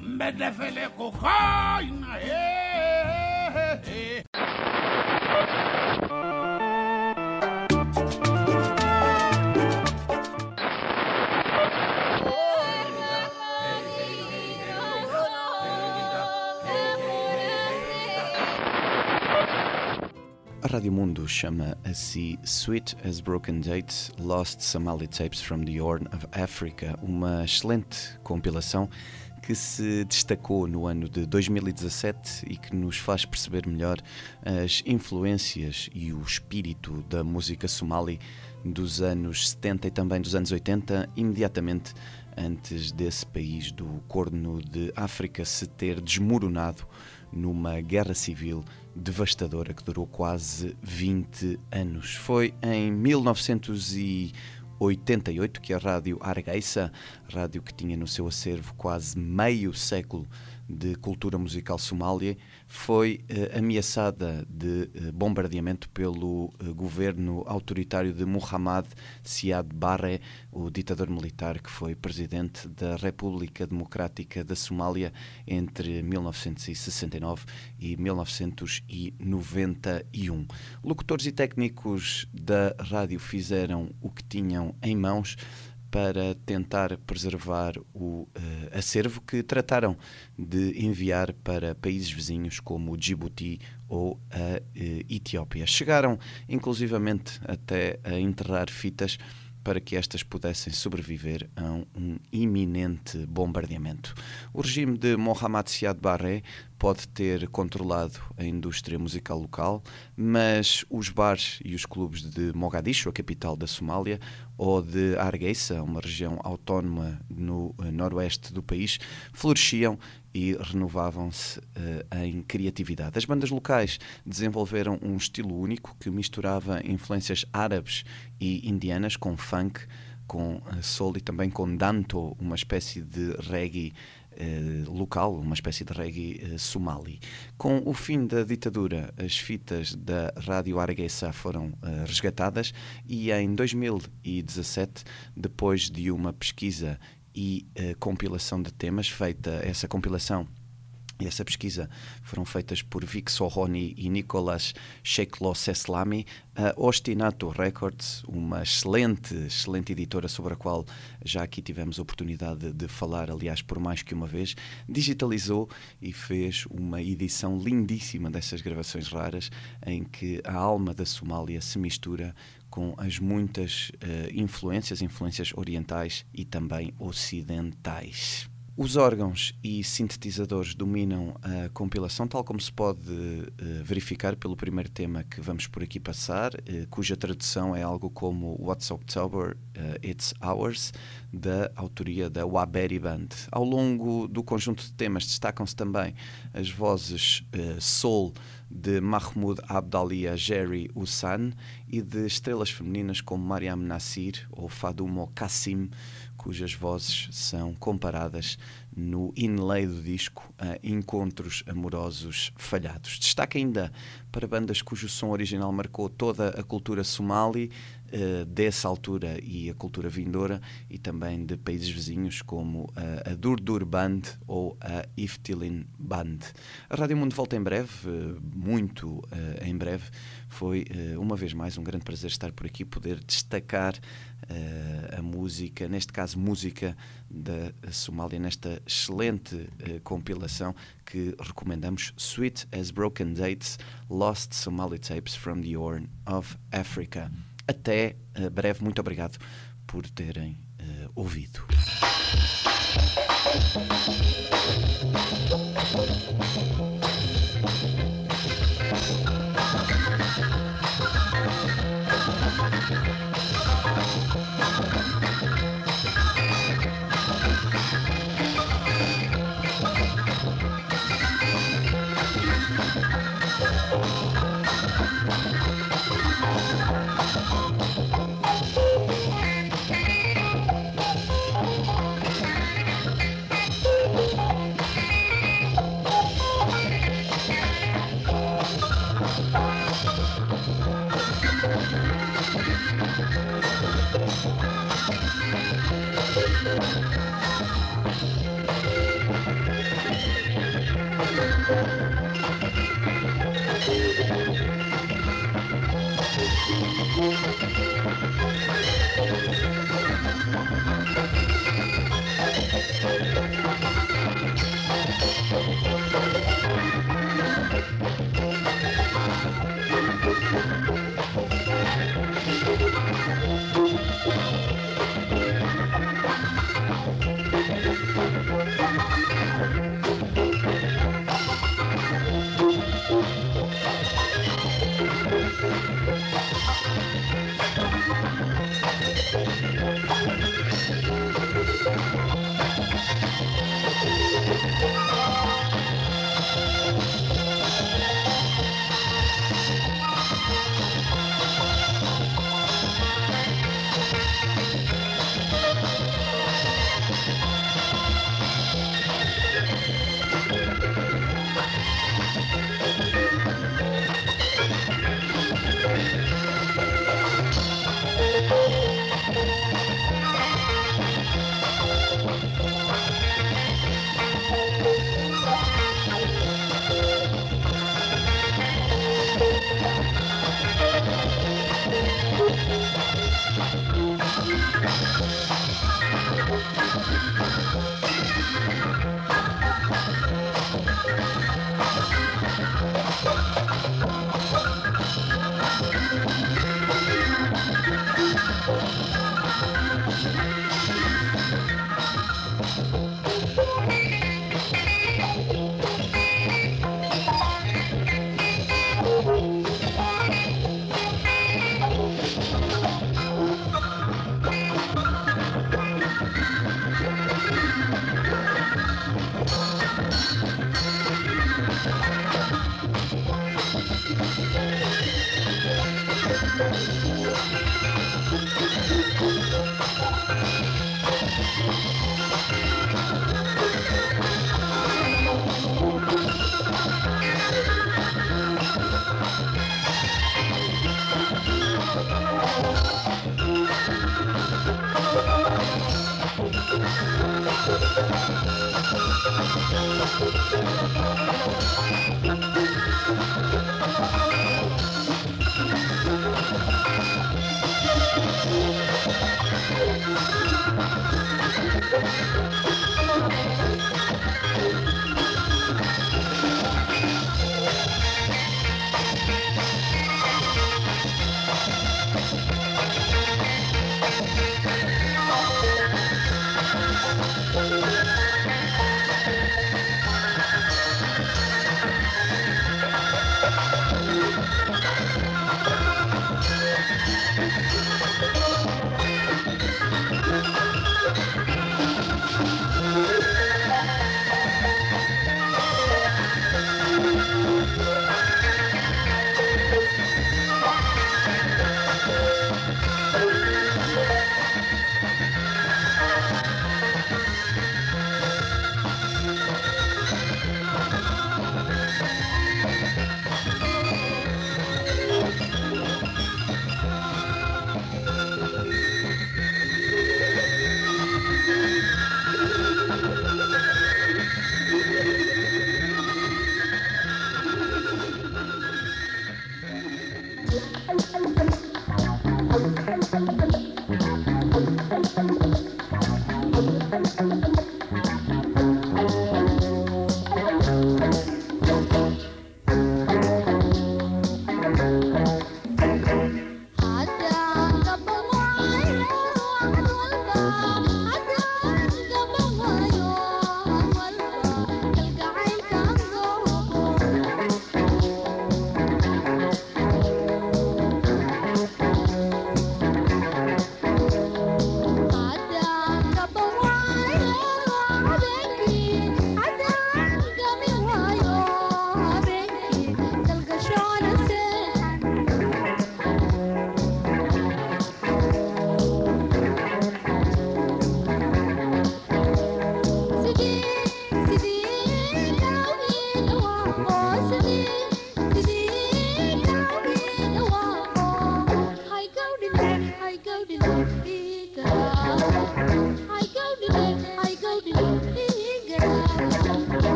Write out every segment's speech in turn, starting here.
بدفلك وخاف Chama a si Sweet as Broken Date Lost Somali Tapes from the Horn of Africa, uma excelente compilação que se destacou no ano de 2017 e que nos faz perceber melhor as influências e o espírito da música somali dos anos 70 e também dos anos 80, imediatamente antes desse país do Corno de África se ter desmoronado numa guerra civil devastadora que durou quase 20 anos. Foi em 1988 que a rádio Argeisa, rádio que tinha no seu acervo quase meio século de cultura musical somália, foi eh, ameaçada de eh, bombardeamento pelo eh, governo autoritário de Muhammad Siad Barre, o ditador militar que foi presidente da República Democrática da Somália entre 1969 e 1991. Locutores e técnicos da rádio fizeram o que tinham em mãos para tentar preservar o uh, acervo que trataram de enviar para países vizinhos como Djibouti ou a uh, Etiópia. Chegaram inclusivamente até a enterrar fitas para que estas pudessem sobreviver a um iminente bombardeamento. O regime de Mohamed Siad Barre pode ter controlado a indústria musical local, mas os bares e os clubes de Mogadishu, a capital da Somália, ou de Hargeisa, uma região autónoma no noroeste do país, floresciam e renovavam-se uh, em criatividade. As bandas locais desenvolveram um estilo único que misturava influências árabes e indianas com funk, com uh, soul e também com danto, uma espécie de reggae local, uma espécie de reggae uh, somali. Com o fim da ditadura, as fitas da Rádio Araguessa foram uh, resgatadas e em 2017, depois de uma pesquisa e compilação de temas feita, essa compilação e essa pesquisa foram feitas por Vic Sohoni e Nicolas Sheiklo Seslami. A Ostinato Records, uma excelente, excelente editora sobre a qual já aqui tivemos oportunidade de falar, aliás, por mais que uma vez, digitalizou e fez uma edição lindíssima dessas gravações raras em que a alma da Somália se mistura com as muitas uh, influências, influências orientais e também ocidentais. Os órgãos e sintetizadores dominam a compilação, tal como se pode uh, verificar pelo primeiro tema que vamos por aqui passar, uh, cuja tradução é algo como What's October, uh, It's Ours, da autoria da Waberi Band. Ao longo do conjunto de temas destacam-se também as vozes soul de Mahmoud Abdalia Jerry Hussan e de estrelas femininas como Mariam Nassir ou Fadumo Kassim, cujas vozes são comparadas no inlay do disco a Encontros Amorosos Falhados. Destaque ainda para bandas cujo som original marcou toda a cultura somali uh, dessa altura e a cultura vindoura e também de países vizinhos como a, a Durdur Band ou a Iftilin Band. A Rádio Mundo volta em breve, uh, muito uh, em breve. Foi uma vez mais um grande prazer estar por aqui, poder destacar a música, neste caso música da Somália, nesta excelente compilação que recomendamos, Sweet as Broken Dates, Lost Somali Tapes from the Horn of Africa. Até breve, muito obrigado por terem ouvido.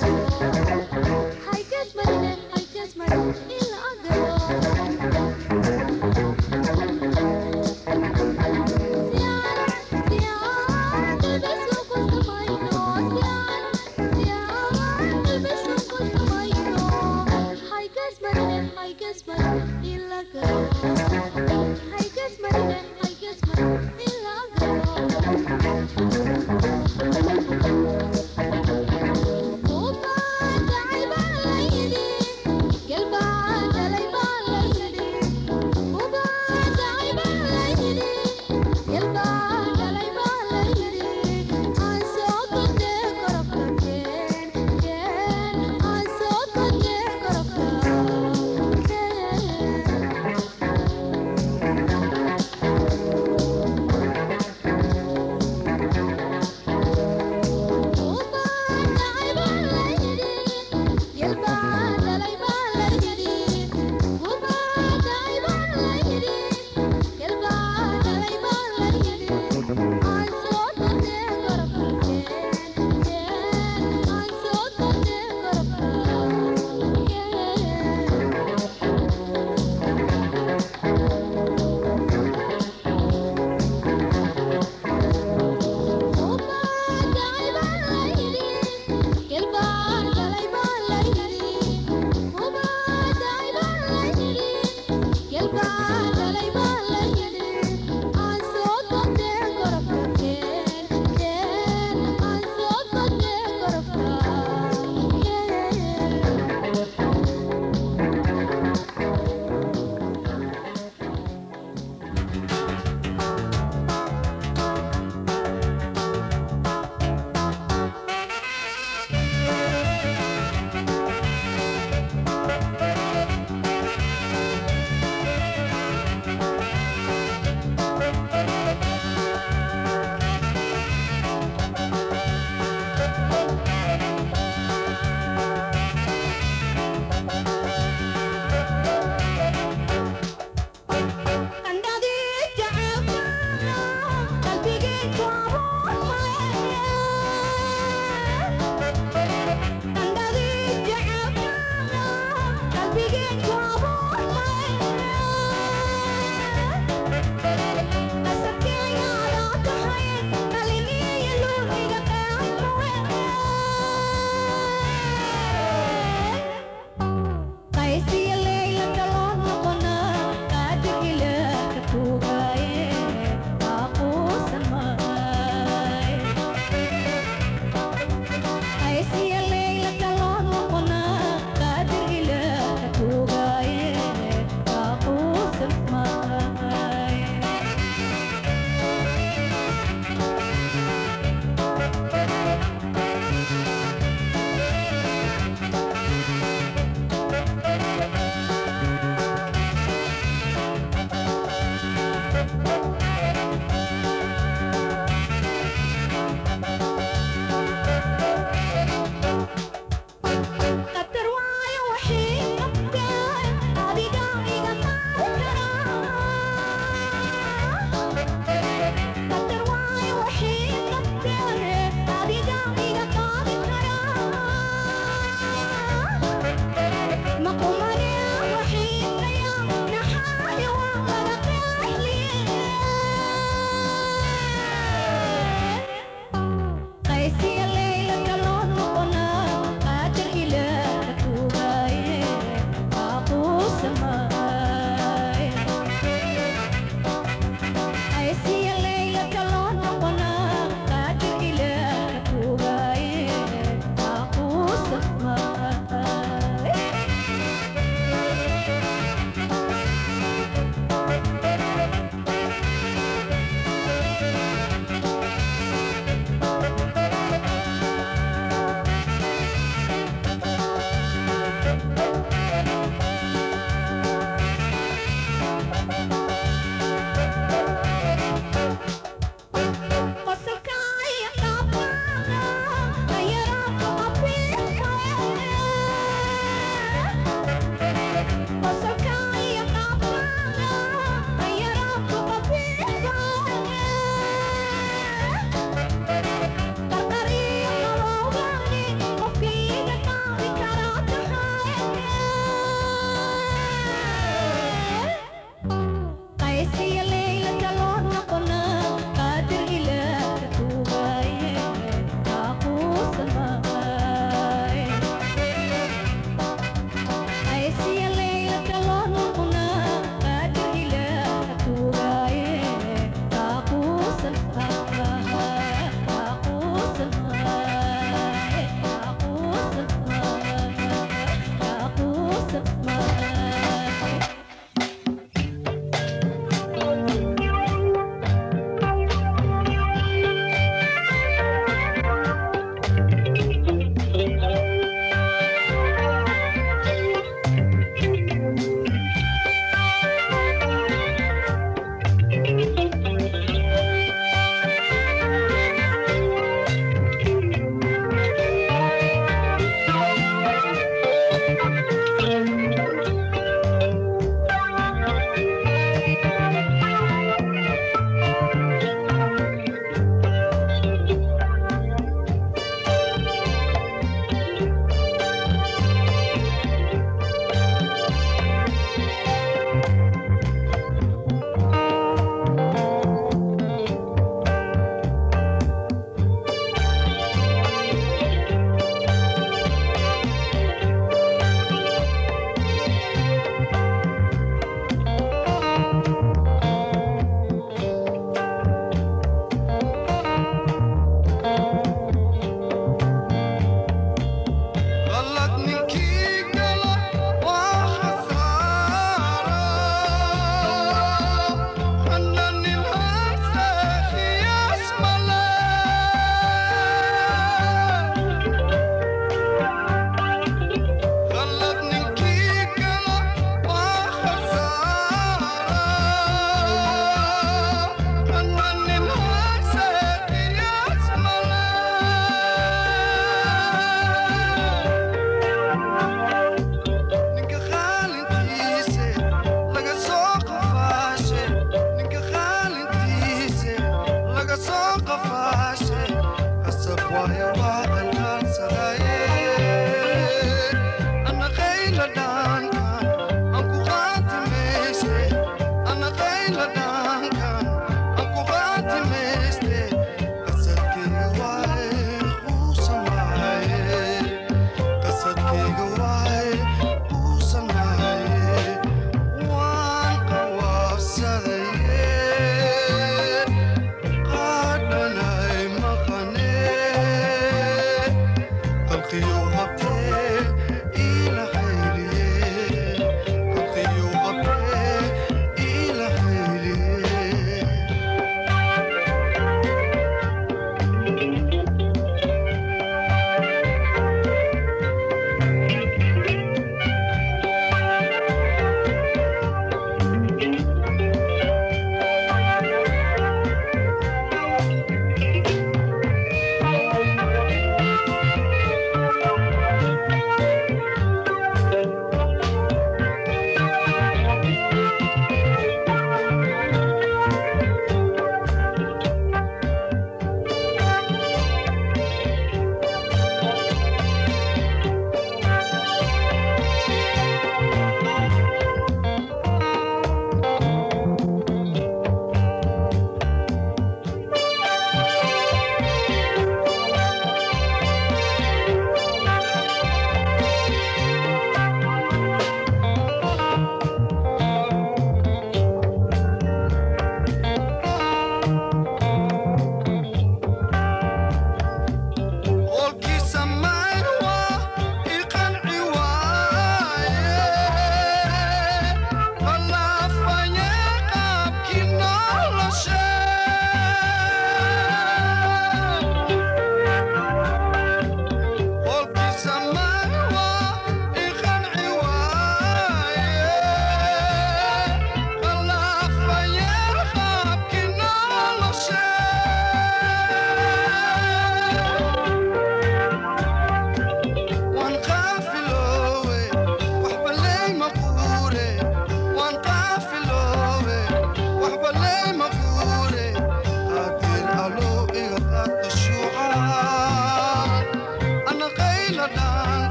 Bye.